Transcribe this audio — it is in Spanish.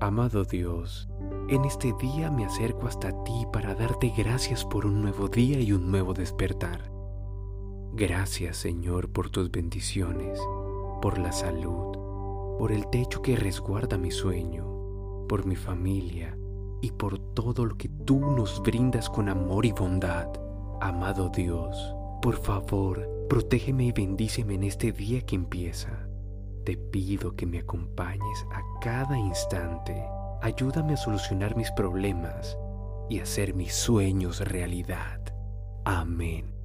Amado Dios, en este día me acerco hasta ti para darte gracias por un nuevo día y un nuevo despertar. Gracias Señor por tus bendiciones, por la salud, por el techo que resguarda mi sueño, por mi familia y por todo lo que tú nos brindas con amor y bondad. Amado Dios, por favor, protégeme y bendíceme en este día que empieza. Te pido que me acompañes a cada instante. Ayúdame a solucionar mis problemas y hacer mis sueños realidad. Amén.